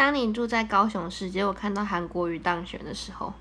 当你住在高雄市结果看到韩国瑜当选的时候